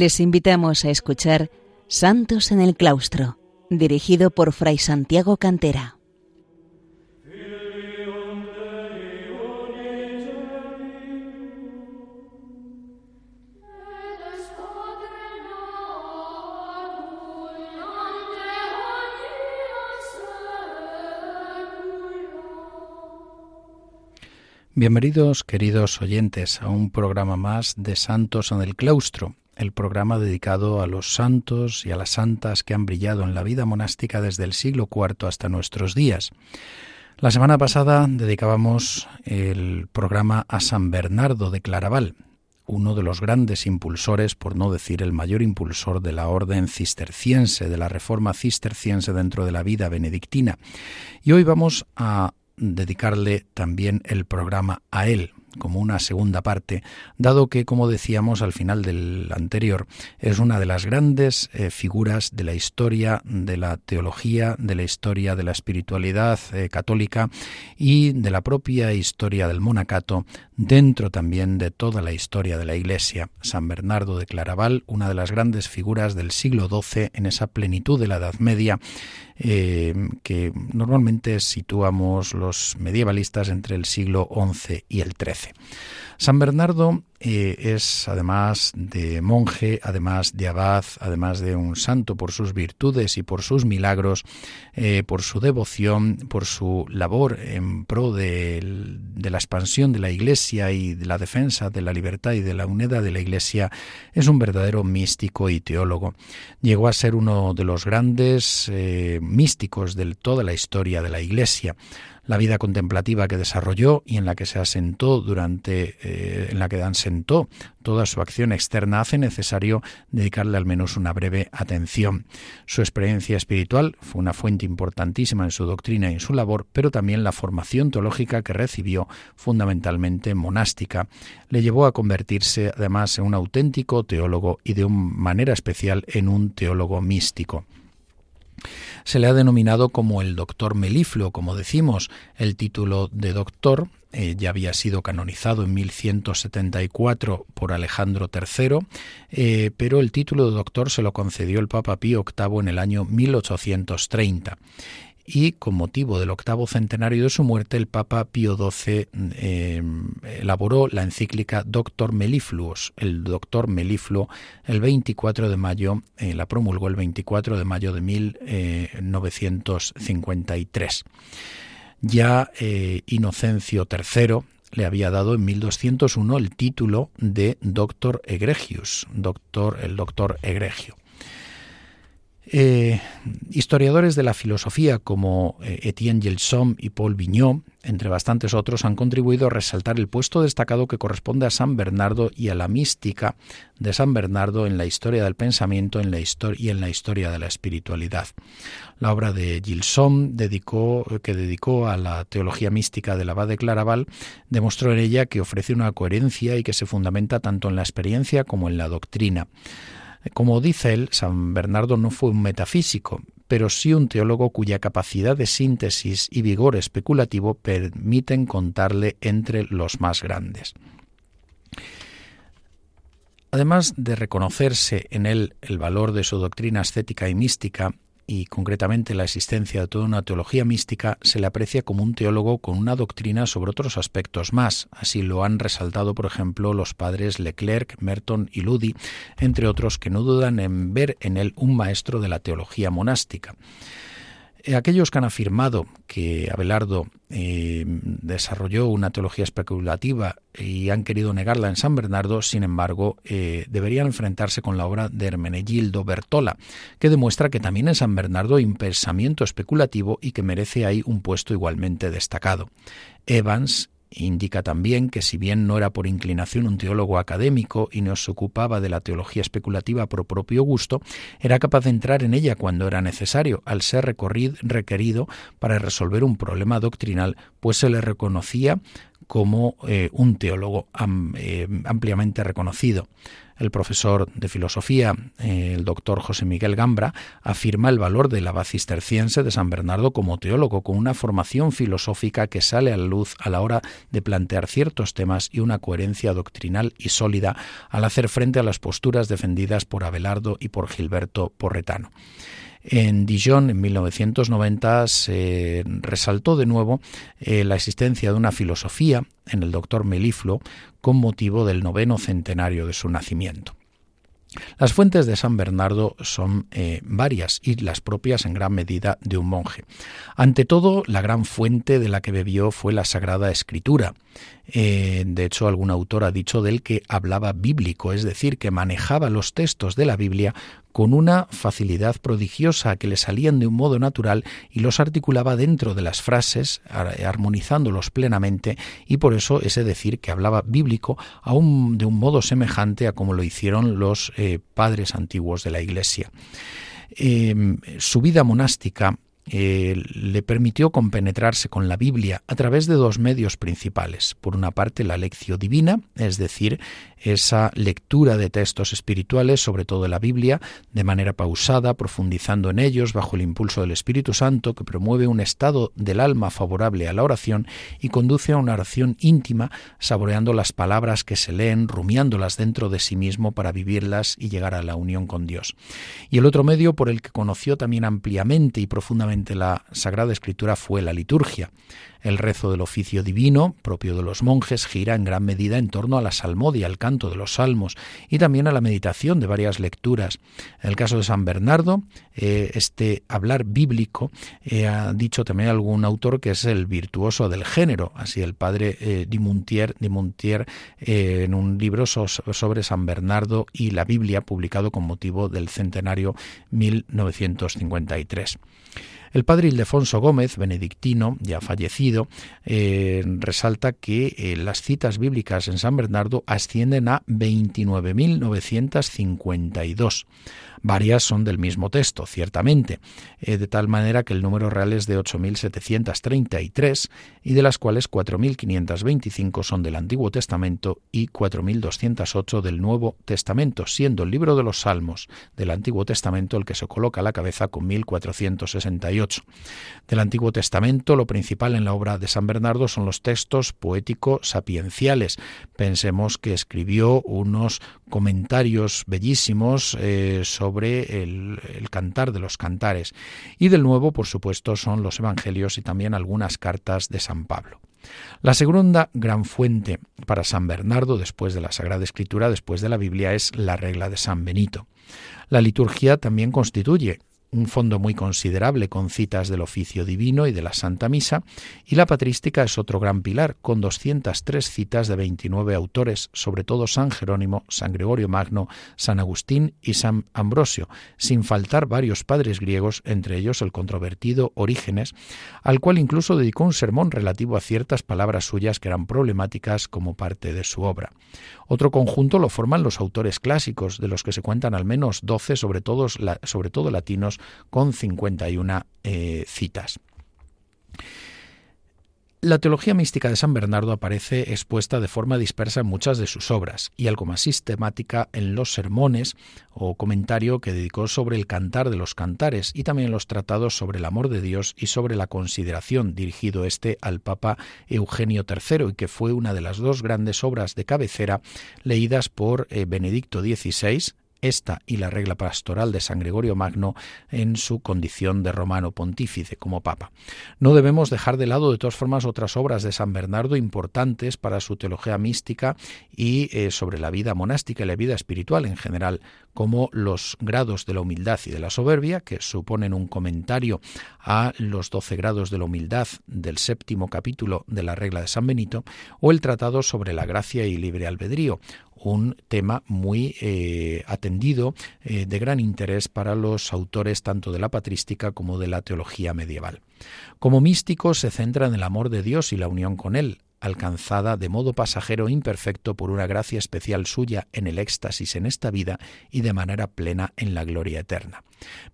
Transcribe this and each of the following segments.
Les invitamos a escuchar Santos en el Claustro, dirigido por Fray Santiago Cantera. Bienvenidos, queridos oyentes, a un programa más de Santos en el Claustro, el programa dedicado a los santos y a las santas que han brillado en la vida monástica desde el siglo IV hasta nuestros días. La semana pasada dedicábamos el programa a San Bernardo de Claraval, uno de los grandes impulsores, por no decir el mayor impulsor de la orden cisterciense, de la reforma cisterciense dentro de la vida benedictina. Y hoy vamos a dedicarle también el programa a él, como una segunda parte, dado que, como decíamos al final del anterior, es una de las grandes eh, figuras de la historia de la teología, de la historia de la espiritualidad eh, católica y de la propia historia del monacato, dentro también de toda la historia de la Iglesia. San Bernardo de Claraval, una de las grandes figuras del siglo XII en esa plenitud de la Edad Media, eh, que normalmente situamos los medievalistas entre el siglo XI y el XIII. San Bernardo eh, es además de monje, además de abad, además de un santo por sus virtudes y por sus milagros, eh, por su devoción, por su labor en pro de, la expansión de la Iglesia y de la defensa de la libertad y de la unidad de la Iglesia, es un verdadero místico y teólogo. Llegó a ser uno de los grandes eh, místicos de toda la historia de la Iglesia la vida contemplativa que desarrolló y en la que se asentó durante, eh, en la que asentó toda su acción externa, hace necesario dedicarle al menos una breve atención. Su experiencia espiritual fue una fuente importantísima en su doctrina y en su labor, pero también la formación teológica que recibió, fundamentalmente monástica, le llevó a convertirse además en un auténtico teólogo y de manera especial en un teólogo místico. Se le ha denominado como el doctor melifluo, como decimos, el título de doctor eh, ya había sido canonizado en 1174 por Alejandro III, eh, pero el título de doctor se lo concedió el Papa Pío VIII en el año 1830 y con motivo del octavo centenario de su muerte el Papa Pío XII eh, elaboró la encíclica Doctor Melifluos, el Doctor Melifluo, el 24 de mayo, eh, la promulgó el 24 de mayo de 1953. Ya eh, Inocencio III le había dado en 1201 el título de Doctor Egregius, doctor, el Doctor Egregio. Eh, historiadores de la filosofía como eh, Etienne Gilson y Paul Vignot, entre bastantes otros, han contribuido a resaltar el puesto destacado que corresponde a San Bernardo y a la mística de San Bernardo en la historia del pensamiento en la y en la historia de la espiritualidad. La obra de Gilson, que dedicó a la teología mística del abad de Claraval, demostró en ella que ofrece una coherencia y que se fundamenta tanto en la experiencia como en la doctrina. Como dice él, San Bernardo no fue un metafísico, pero sí un teólogo cuya capacidad de síntesis y vigor especulativo permiten contarle entre los más grandes. Además de reconocerse en él el valor de su doctrina ascética y mística, y concretamente la existencia de toda una teología mística, se le aprecia como un teólogo con una doctrina sobre otros aspectos más. Así lo han resaltado, por ejemplo, los padres Leclerc, Merton y Ludi, entre otros que no dudan en ver en él un maestro de la teología monástica. Eh, aquellos que han afirmado que Abelardo eh, desarrolló una teología especulativa y han querido negarla en San Bernardo, sin embargo, eh, deberían enfrentarse con la obra de Hermenegildo Bertola, que demuestra que también en San Bernardo hay un pensamiento especulativo y que merece ahí un puesto igualmente destacado. Evans Indica también que si bien no era por inclinación un teólogo académico y no se ocupaba de la teología especulativa por propio gusto, era capaz de entrar en ella cuando era necesario, al ser requerido para resolver un problema doctrinal, pues se le reconocía como un teólogo ampliamente reconocido. El profesor de filosofía, el doctor José Miguel Gambra, afirma el valor de la base cisterciense de San Bernardo como teólogo, con una formación filosófica que sale a la luz a la hora de plantear ciertos temas y una coherencia doctrinal y sólida al hacer frente a las posturas defendidas por Abelardo y por Gilberto Porretano. En Dijon, en 1990, se resaltó de nuevo eh, la existencia de una filosofía en el doctor Meliflo con motivo del noveno centenario de su nacimiento. Las fuentes de San Bernardo son eh, varias y las propias en gran medida de un monje. Ante todo, la gran fuente de la que bebió fue la Sagrada Escritura, eh, de hecho, algún autor ha dicho de él que hablaba bíblico, es decir, que manejaba los textos de la Biblia con una facilidad prodigiosa que le salían de un modo natural y los articulaba dentro de las frases, armonizándolos plenamente, y por eso ese decir que hablaba bíblico aún de un modo semejante a como lo hicieron los eh, padres antiguos de la Iglesia. Eh, su vida monástica eh, le permitió compenetrarse con la Biblia a través de dos medios principales. Por una parte, la lección divina, es decir, esa lectura de textos espirituales, sobre todo la Biblia, de manera pausada, profundizando en ellos bajo el impulso del Espíritu Santo, que promueve un estado del alma favorable a la oración y conduce a una oración íntima, saboreando las palabras que se leen, rumiándolas dentro de sí mismo para vivirlas y llegar a la unión con Dios. Y el otro medio por el que conoció también ampliamente y profundamente la Sagrada Escritura fue la liturgia. El rezo del oficio divino, propio de los monjes, gira en gran medida en torno a la salmodia, al canto de los salmos y también a la meditación de varias lecturas. En el caso de San Bernardo, eh, este hablar bíblico eh, ha dicho también algún autor que es el virtuoso del género, así el padre eh, Dimontier, en un libro sobre San Bernardo y la Biblia publicado con motivo del centenario 1953. El padre Ildefonso Gómez, benedictino, ya fallecido, eh, resalta que eh, las citas bíblicas en San Bernardo ascienden a 29.952. Varias son del mismo texto, ciertamente, eh, de tal manera que el número real es de 8.733 y de las cuales 4.525 son del Antiguo Testamento y 4.208 del Nuevo Testamento, siendo el libro de los Salmos del Antiguo Testamento el que se coloca a la cabeza con 1.468. Del Antiguo Testamento, lo principal en la obra de San Bernardo son los textos poéticos sapienciales. Pensemos que escribió unos comentarios bellísimos eh, sobre el, cantar de los cantares. Y del nuevo, por supuesto, son los Evangelios y también algunas cartas de San Pablo. La segunda gran fuente para San Bernardo, después de la Sagrada Escritura, después de la Biblia, es la regla de San Benito. La liturgia también constituye un fondo muy considerable con citas del oficio divino y de la Santa Misa, y la patrística es otro gran pilar, con 203 citas de 29 autores, sobre todo San Jerónimo, San Gregorio Magno, San Agustín y San Ambrosio, sin faltar varios padres griegos, entre ellos el controvertido Orígenes, al cual incluso dedicó un sermón relativo a ciertas palabras suyas que eran problemáticas como parte de su obra. Otro conjunto lo forman los autores clásicos, de los que se cuentan al menos 12, sobre, sobre todo latinos, con 51 eh, citas. La teología mística de San Bernardo aparece expuesta de forma dispersa en muchas de sus obras y algo más sistemática en los sermones o comentario que dedicó sobre el cantar de los cantares y también los tratados sobre el amor de Dios y sobre la consideración dirigido este al Papa Eugenio III y que fue una de las dos grandes obras de cabecera leídas por eh, Benedicto XVI esta y la regla pastoral de San Gregorio Magno en su condición de romano pontífice como papa. No debemos dejar de lado de todas formas otras obras de San Bernardo importantes para su teología mística y eh, sobre la vida monástica y la vida espiritual en general, como los grados de la humildad y de la soberbia, que suponen un comentario a los doce grados de la humildad del séptimo capítulo de la regla de San Benito, o el tratado sobre la gracia y libre albedrío, un tema muy eh, atendido, eh, de gran interés para los autores tanto de la patrística como de la teología medieval. Como místico se centra en el amor de Dios y la unión con Él, alcanzada de modo pasajero e imperfecto por una gracia especial suya en el éxtasis en esta vida y de manera plena en la gloria eterna.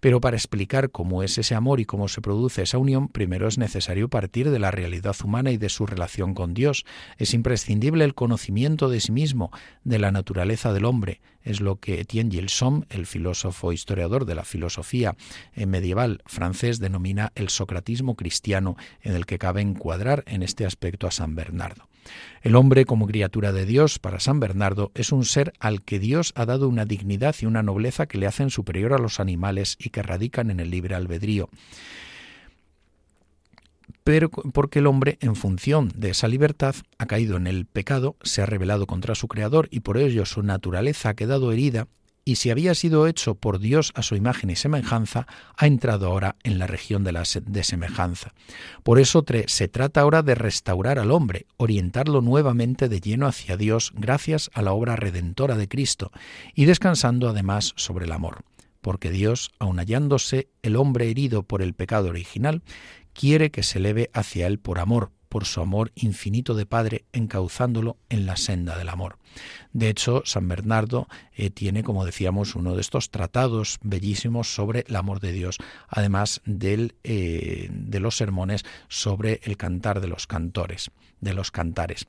Pero para explicar cómo es ese amor y cómo se produce esa unión, primero es necesario partir de la realidad humana y de su relación con Dios. Es imprescindible el conocimiento de sí mismo, de la naturaleza del hombre. Es lo que Etienne Gilson, el filósofo historiador de la filosofía eh, medieval francés, denomina el socratismo cristiano, en el que cabe encuadrar en este aspecto a San Bernardo. El hombre como criatura de Dios, para San Bernardo, es un ser al que Dios ha dado una dignidad y una nobleza que le hacen superior a los animales y que radican en el libre albedrío. Pero porque el hombre, en función de esa libertad, ha caído en el pecado, se ha rebelado contra su Creador y por ello su naturaleza ha quedado herida y si había sido hecho por Dios a su imagen y semejanza, ha entrado ahora en la región de la semejanza. Por eso se trata ahora de restaurar al hombre, orientarlo nuevamente de lleno hacia Dios gracias a la obra redentora de Cristo y descansando además sobre el amor. Porque Dios, aun hallándose el hombre herido por el pecado original, quiere que se eleve hacia él por amor, por su amor infinito de Padre, encauzándolo en la senda del amor. De hecho, San Bernardo eh, tiene, como decíamos, uno de estos tratados bellísimos sobre el amor de Dios, además del, eh, de los sermones sobre el cantar de los cantores, de los cantares.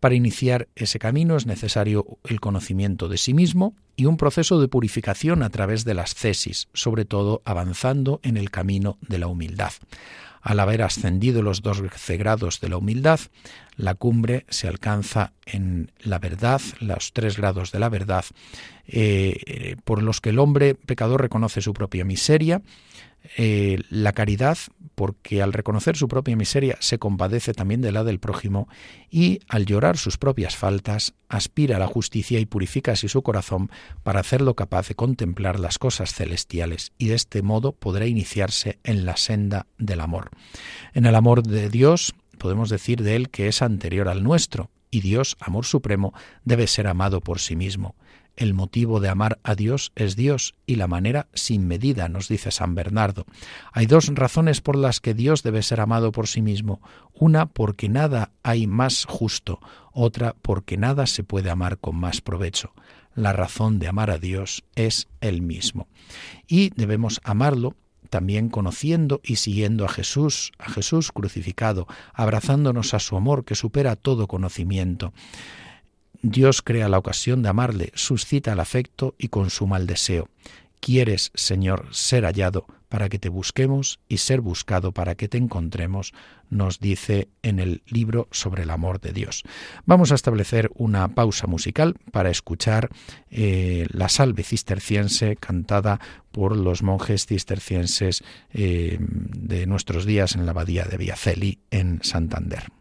Para iniciar ese camino es necesario el conocimiento de sí mismo y un proceso de purificación a través de las cesis, sobre todo avanzando en el camino de la humildad. Al haber ascendido los 12 grados de la humildad, la cumbre se alcanza en la verdad, los tres grados de la verdad, eh, por los que el hombre pecador reconoce su propia miseria, eh, la caridad, porque al reconocer su propia miseria se compadece también de la del prójimo y al llorar sus propias faltas aspira a la justicia y purifica así su corazón para hacerlo capaz de contemplar las cosas celestiales y de este modo podrá iniciarse en la senda del amor. En el amor de Dios podemos decir de él que es anterior al nuestro y Dios, amor supremo, debe ser amado por sí mismo. El motivo de amar a Dios es Dios y la manera sin medida, nos dice San Bernardo. Hay dos razones por las que Dios debe ser amado por sí mismo. Una porque nada hay más justo, otra porque nada se puede amar con más provecho. La razón de amar a Dios es el mismo. Y debemos amarlo también conociendo y siguiendo a Jesús, a Jesús crucificado, abrazándonos a su amor que supera todo conocimiento. Dios crea la ocasión de amarle, suscita el afecto y consuma el deseo. Quieres, Señor, ser hallado para que te busquemos y ser buscado para que te encontremos, nos dice en el libro sobre el amor de Dios. Vamos a establecer una pausa musical para escuchar eh, la salve cisterciense cantada por los monjes cistercienses eh, de nuestros días en la abadía de Viaceli en Santander.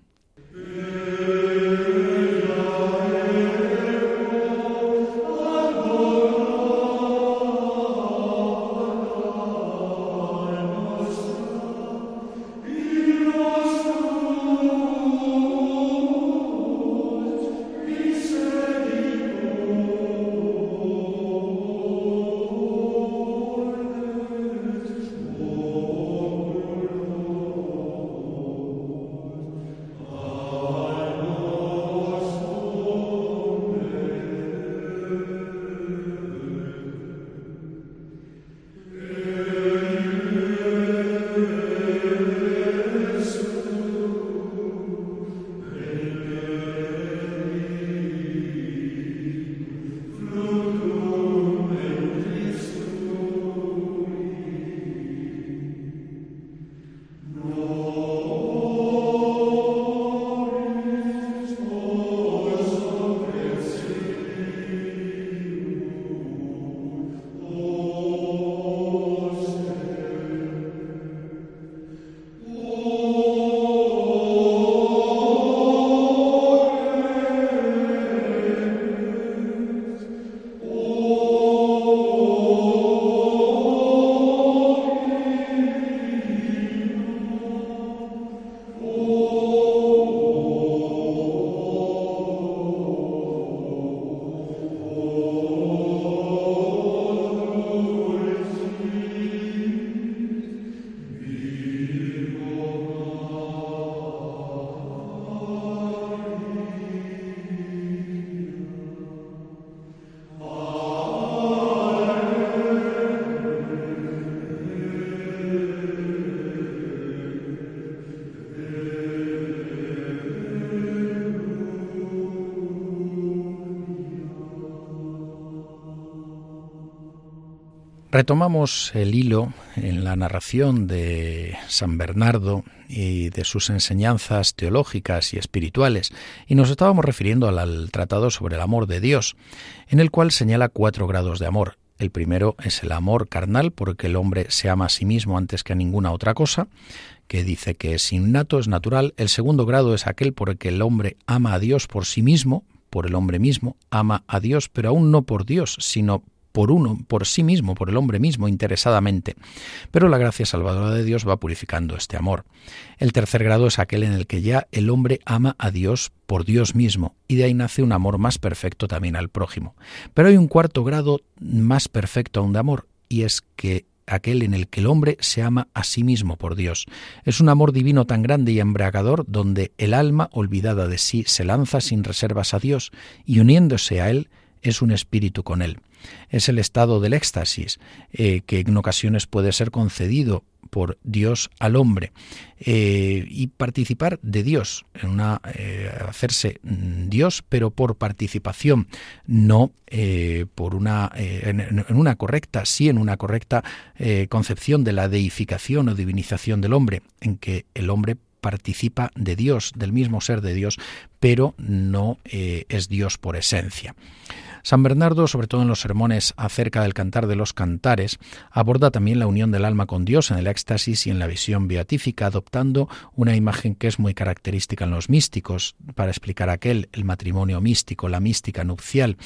Retomamos el hilo en la narración de San Bernardo y de sus enseñanzas teológicas y espirituales, y nos estábamos refiriendo al, tratado sobre el amor de Dios, en el cual señala cuatro grados de amor. El primero es el amor carnal, porque el hombre se ama a sí mismo antes que a ninguna otra cosa, que dice que es innato, es natural. El segundo grado es aquel por que el hombre ama a Dios por sí mismo, por el hombre mismo, ama a Dios, pero aún no por Dios, sino por uno, por sí mismo, por el hombre mismo, interesadamente. Pero la gracia salvadora de Dios va purificando este amor. El tercer grado es aquel en el que ya el hombre ama a Dios por Dios mismo, y de ahí nace un amor más perfecto también al prójimo. Pero hay un cuarto grado más perfecto aún de amor, y es que aquel en el que el hombre se ama a sí mismo por Dios. Es un amor divino tan grande y embriagador donde el alma, olvidada de sí, se lanza sin reservas a Dios y uniéndose a Él, es un espíritu con Él es el estado del éxtasis, eh, que en ocasiones puede ser concedido por Dios al hombre eh, y participar de Dios, en una, eh, hacerse Dios, pero por participación, no por una, en, una correcta, sí en una correcta concepción de la deificación o divinización del hombre, en que el hombre participa de Dios, del mismo ser de Dios, pero no es Dios por esencia. San Bernardo, sobre todo en los sermones acerca del cantar de los cantares, aborda también la unión del alma con Dios en el éxtasis y en la visión beatífica, adoptando una imagen que es muy característica en los místicos para explicar aquel, el matrimonio místico, la mística nupcial,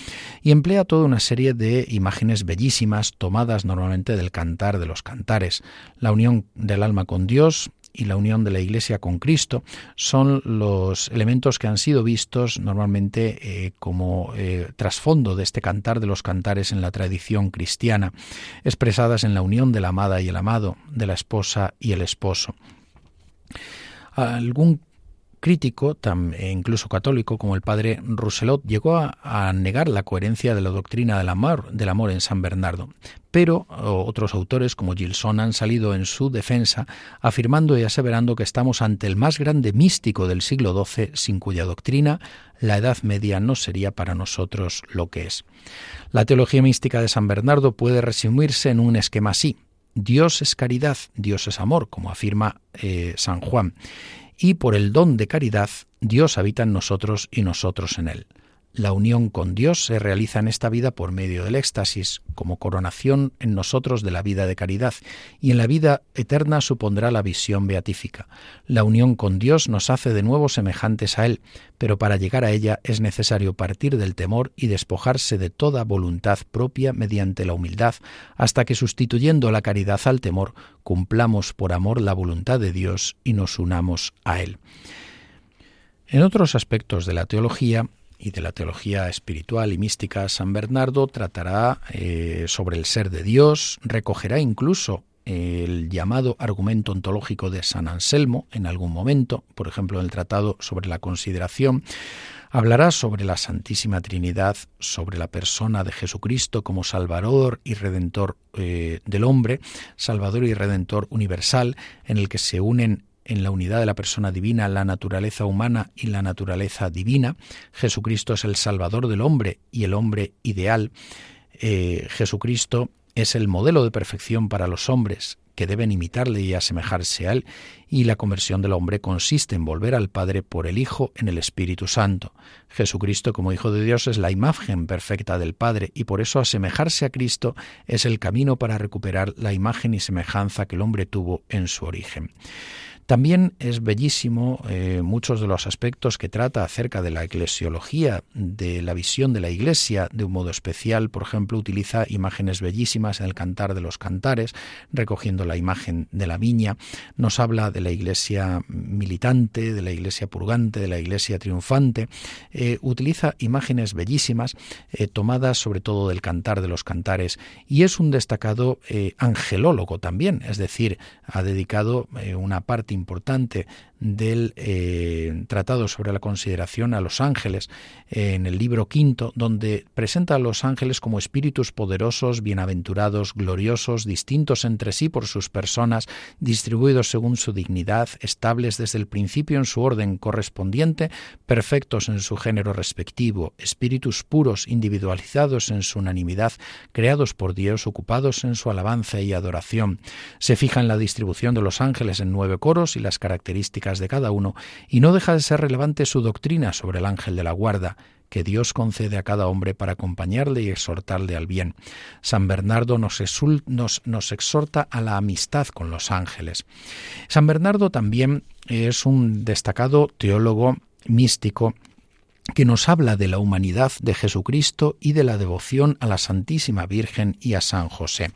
y emplea toda una serie de imágenes bellísimas tomadas normalmente del cantar de los cantares, la unión del alma con Dios, y la unión de la Iglesia con Cristo son los elementos que han sido vistos normalmente eh, como eh, trasfondo de este cantar de los cantares en la tradición cristiana, expresadas en la unión de la amada y el amado, de la esposa y el esposo. Algún crítico, e incluso católico, como el padre Rousselot, llegó a, negar la coherencia de la doctrina del amor, del amor en San Bernardo. Pero otros autores, como Gilson, han salido en su defensa, afirmando y aseverando que estamos ante el más grande místico del siglo XII, sin cuya doctrina la Edad Media no sería para nosotros lo que es. La teología mística de San Bernardo puede resumirse en un esquema así. Dios es caridad, Dios es amor, como afirma eh, San Juan y por el don de caridad Dios habita en nosotros y nosotros en Él. La unión con Dios se realiza en esta vida por medio del éxtasis, como coronación en nosotros de la vida de caridad, y en la vida eterna supondrá la visión beatífica. La unión con Dios nos hace de nuevo semejantes a Él, pero para llegar a ella es necesario partir del temor y despojarse de toda voluntad propia mediante la humildad, hasta que sustituyendo la caridad al temor, cumplamos por amor la voluntad de Dios y nos unamos a Él. En otros aspectos de la teología, y de la teología espiritual y mística, San Bernardo tratará eh, sobre el ser de Dios, recogerá incluso el llamado argumento ontológico de San Anselmo en algún momento, por ejemplo en el tratado sobre la consideración, hablará sobre la Santísima Trinidad, sobre la persona de Jesucristo como Salvador y Redentor eh, del hombre, Salvador y Redentor universal, en el que se unen en la unidad de la persona divina, la naturaleza humana y la naturaleza divina. Jesucristo es el Salvador del hombre y el hombre ideal. Eh, Jesucristo es el modelo de perfección para los hombres que deben imitarle y asemejarse a él, y la conversión del hombre consiste en volver al Padre por el Hijo en el Espíritu Santo. Jesucristo como Hijo de Dios es la imagen perfecta del Padre, y por eso asemejarse a Cristo es el camino para recuperar la imagen y semejanza que el hombre tuvo en su origen. También es bellísimo eh, muchos de los aspectos que trata acerca de la eclesiología, de la visión de la Iglesia, de un modo especial, por ejemplo, utiliza imágenes bellísimas en el Cantar de los Cantares, recogiendo la imagen de la viña, nos habla de la Iglesia militante, de la Iglesia purgante, de la Iglesia triunfante, eh, utiliza imágenes bellísimas eh, tomadas sobre todo del Cantar de los Cantares. Y es un destacado angelólogo también, es decir, ha dedicado una parte importante del eh, Tratado sobre la consideración a los ángeles, en el libro quinto, donde presenta a los ángeles como espíritus poderosos, bienaventurados, gloriosos, distintos entre sí por sus personas, distribuidos según su dignidad, estables desde el principio en su orden correspondiente, perfectos en su género respectivo, espíritus puros, individualizados en su unanimidad, creados por Dios, ocupados en su alabanza y adoración. Se fija en la distribución de los ángeles en nueve coros y las características de cada uno, y no deja de ser relevante su doctrina sobre el ángel de la guarda, que Dios concede a cada hombre para acompañarle y exhortarle al bien. San Bernardo nos, nos, exhorta a la amistad con los ángeles. San Bernardo también es un destacado teólogo místico que nos habla de la humanidad de Jesucristo y de la devoción a la Santísima Virgen y a San José.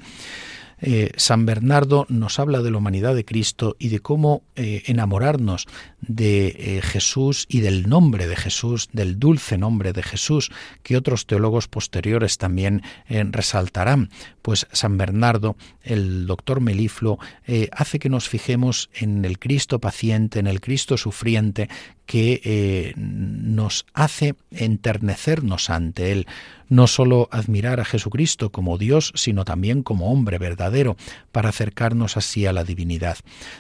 Eh, San Bernardo nos habla de la humanidad de Cristo y de cómo eh, enamorarnos de eh, Jesús y del nombre de Jesús, del dulce nombre de Jesús, que otros teólogos posteriores también resaltarán. Pues San Bernardo, el doctor Meliflo, hace que nos fijemos en el Cristo paciente, en el Cristo sufriente, que nos hace enternecernos ante Él no sólo admirar a Jesucristo como Dios, sino también como hombre verdadero, para acercarnos así a la divinidad.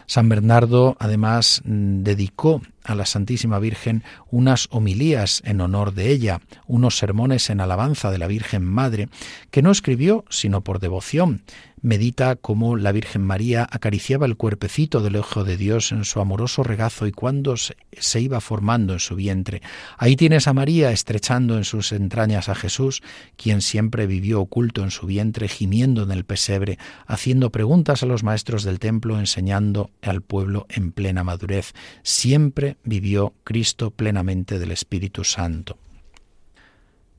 San Bernardo, además, mm, dedicó a la Santísima Virgen unas homilías en honor de ella, unos sermones en alabanza de la Virgen Madre, que no escribió sino por devoción, medita cómo la Virgen María acariciaba el cuerpecito del Ojo de Dios en su amoroso regazo y cuando se iba formando en su vientre. Ahí tienes a María estrechando en sus entrañas a Jesús, quien siempre vivió oculto en su vientre, gimiendo en el pesebre, haciendo preguntas a los maestros del templo, enseñando al pueblo en plena madurez. Siempre vivió Cristo plenamente del Espíritu Santo.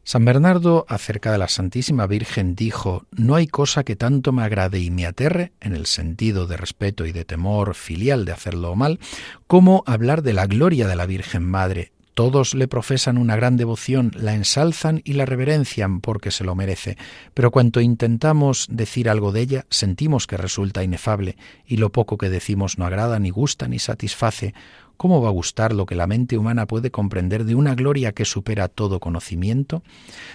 San Bernardo acerca de la Santísima Virgen dijo, No hay cosa que tanto me agrade y me aterre, en el sentido de respeto y de temor filial de hacerlo mal, como hablar de la gloria de la Virgen Madre. Todos le profesan una gran devoción, la ensalzan y la reverencian porque se lo merece, pero cuanto intentamos decir algo de ella, sentimos que resulta inefable, y lo poco que decimos no agrada, ni gusta, ni satisface, ¿Cómo va a gustar lo que la mente humana puede comprender de una gloria que supera todo conocimiento?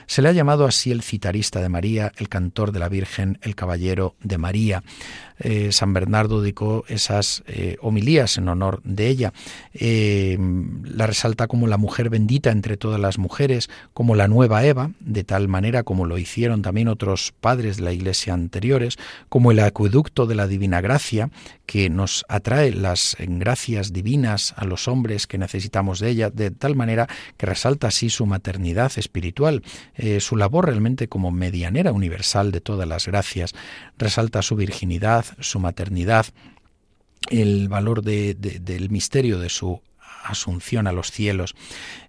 Se le ha llamado así el citarista de María, el cantor de la Virgen, el caballero de María. Eh, San Bernardo dedicó esas eh, homilías en honor de ella. Eh, la resalta como la mujer bendita entre todas las mujeres, como la nueva Eva, de tal manera como lo hicieron también otros padres de la Iglesia anteriores, como el acueducto de la divina gracia, que nos atrae las gracias divinas a los hombres que necesitamos de ella, de tal manera que resalta así su maternidad espiritual, su labor realmente como medianera universal de todas las gracias, resalta su virginidad, su maternidad, el valor del misterio de su asunción a los cielos.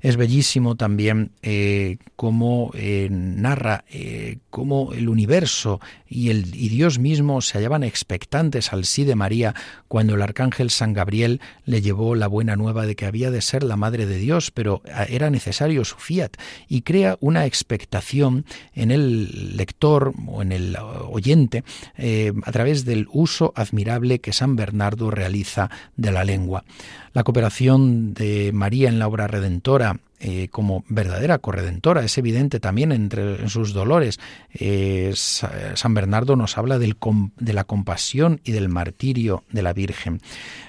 Es bellísimo también eh, cómo eh, narra eh, cómo el universo y, el, y Dios mismo se hallaban expectantes al sí de María cuando el arcángel San Gabriel le llevó la buena nueva de que había de ser la madre de Dios, pero era necesario su fiat y crea una expectación en el lector o en el oyente a través del uso admirable que San Bernardo realiza de la lengua. La cooperación de María en la obra redentora eh, como verdadera corredentora. Es evidente también entre sus dolores. Eh, San Bernardo nos habla del, de la compasión y del martirio de la Virgen.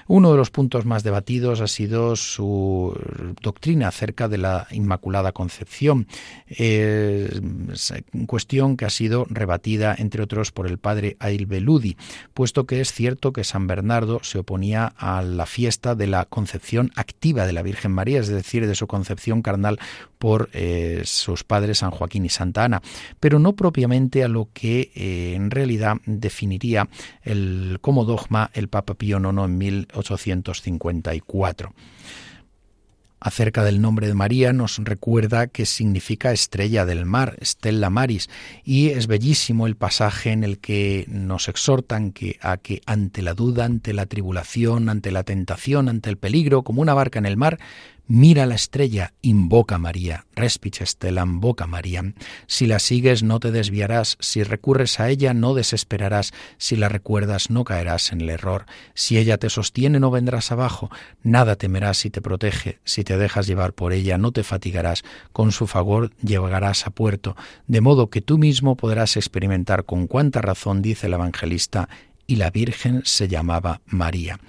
Uno de los puntos más debatidos ha sido su doctrina acerca de la Inmaculada Concepción, cuestión que ha sido rebatida, entre otros, por el padre Ailbeludi, puesto que es cierto que San Bernardo se oponía a la fiesta de la concepción activa de la Virgen María, es decir, de su concepción carnal por eh, sus padres San Joaquín y Santa Ana, pero no propiamente a lo que eh, en realidad definiría el, como dogma el Papa Pío IX en 1854 acerca del nombre de María nos recuerda que significa estrella del mar, Stella Maris, y es bellísimo el pasaje en el que nos exhortan que, a que ante la duda, ante la tribulación, ante la tentación, ante el peligro, como una barca en el mar, Mira la estrella, invoca María, respich estelam, boca María. Si la sigues no te desviarás, si recurres a ella no desesperarás, si la recuerdas no caerás en el error, si ella te sostiene no vendrás abajo, nada temerás si te protege, si te dejas llevar por ella no te fatigarás, con su favor llegarás a puerto, de modo que tú mismo podrás experimentar con cuánta razón dice el evangelista, y la Virgen se llamaba María.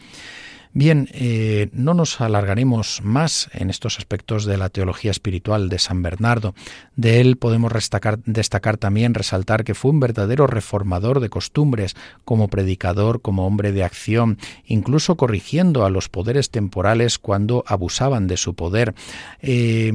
Bien, eh, no nos alargaremos más en estos aspectos de la teología espiritual de San Bernardo. De él podemos destacar, destacar, también, resaltar que fue un verdadero reformador de costumbres, como predicador, como hombre de acción, incluso corrigiendo a los poderes temporales cuando abusaban de su poder, eh,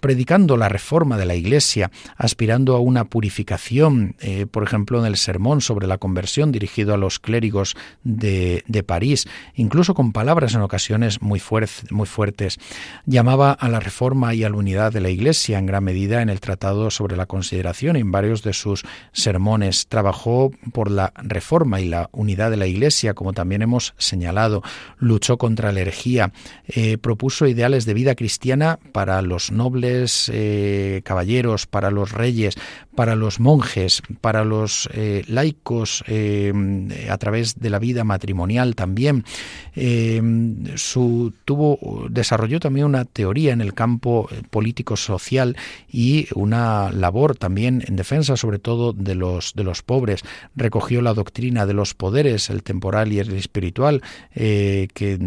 predicando la reforma de la Iglesia, aspirando a una purificación, eh, por ejemplo, en el sermón sobre la conversión dirigido a los clérigos de, de París, incluso con palabras en ocasiones muy, fuertes. Llamaba a la reforma y a la unidad de la Iglesia en gran medida en el Tratado sobre la Consideración y en varios de sus sermones. Trabajó por la reforma y la unidad de la Iglesia, como también hemos señalado. Luchó contra la herejía, eh, propuso ideales de vida cristiana para los nobles eh, caballeros, para los reyes, para los monjes, para los eh, laicos a través de la vida matrimonial también eh, tuvo, desarrolló también una teoría en el campo eh, político-social y una labor también en defensa sobre todo de los, de los pobres. Recogió la doctrina de los poderes, el temporal y el espiritual, eh, que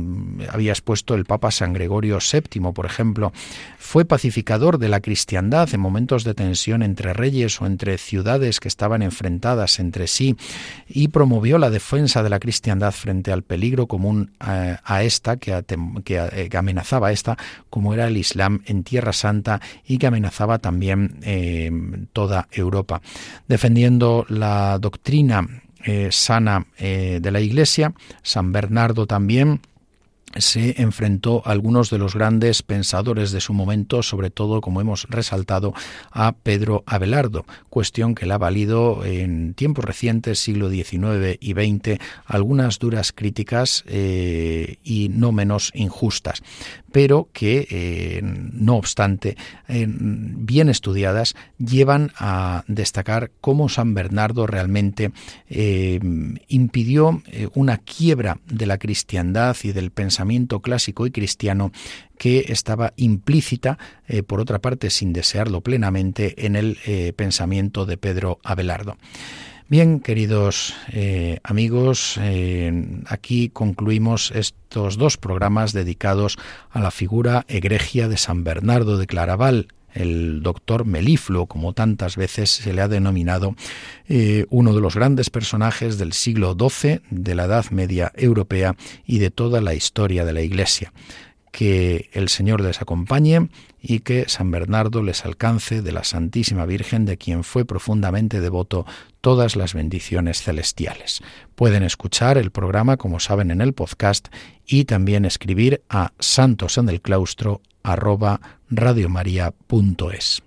había expuesto el Papa San Gregorio VII, por ejemplo. Fue pacificador de la cristiandad en momentos de tensión entre reyes o entre ciudades que estaban enfrentadas entre sí y promovió la defensa de la cristiandad frente al peligro común a, esta, que, eh, que, amenazaba a esta, como era el Islam en Tierra Santa y que amenazaba también eh, toda Europa. Defendiendo la doctrina eh, sana de la Iglesia, San Bernardo también se enfrentó a algunos de los grandes pensadores de su momento, sobre todo, como hemos resaltado, a Pedro Abelardo, cuestión que le ha valido en tiempos recientes, siglo XIX y XX, algunas duras críticas eh, y no menos injustas pero que, eh, no obstante, bien estudiadas, llevan a destacar cómo San Bernardo realmente eh, impidió eh, una quiebra de la cristiandad y del pensamiento clásico y cristiano que estaba implícita, por otra parte, sin desearlo plenamente, en el pensamiento de Pedro Abelardo. Bien, queridos eh, amigos, eh, aquí concluimos estos dos programas dedicados a la figura egregia de San Bernardo de Claraval, el doctor Melifluo, como tantas veces se le ha denominado, eh, uno de los grandes personajes del siglo XII, de la Edad Media Europea y de toda la historia de la Iglesia que el Señor les acompañe y que San Bernardo les alcance de la Santísima Virgen, de quien fue profundamente devoto, todas las bendiciones celestiales. Pueden escuchar el programa, como saben, en el podcast y también escribir a santos en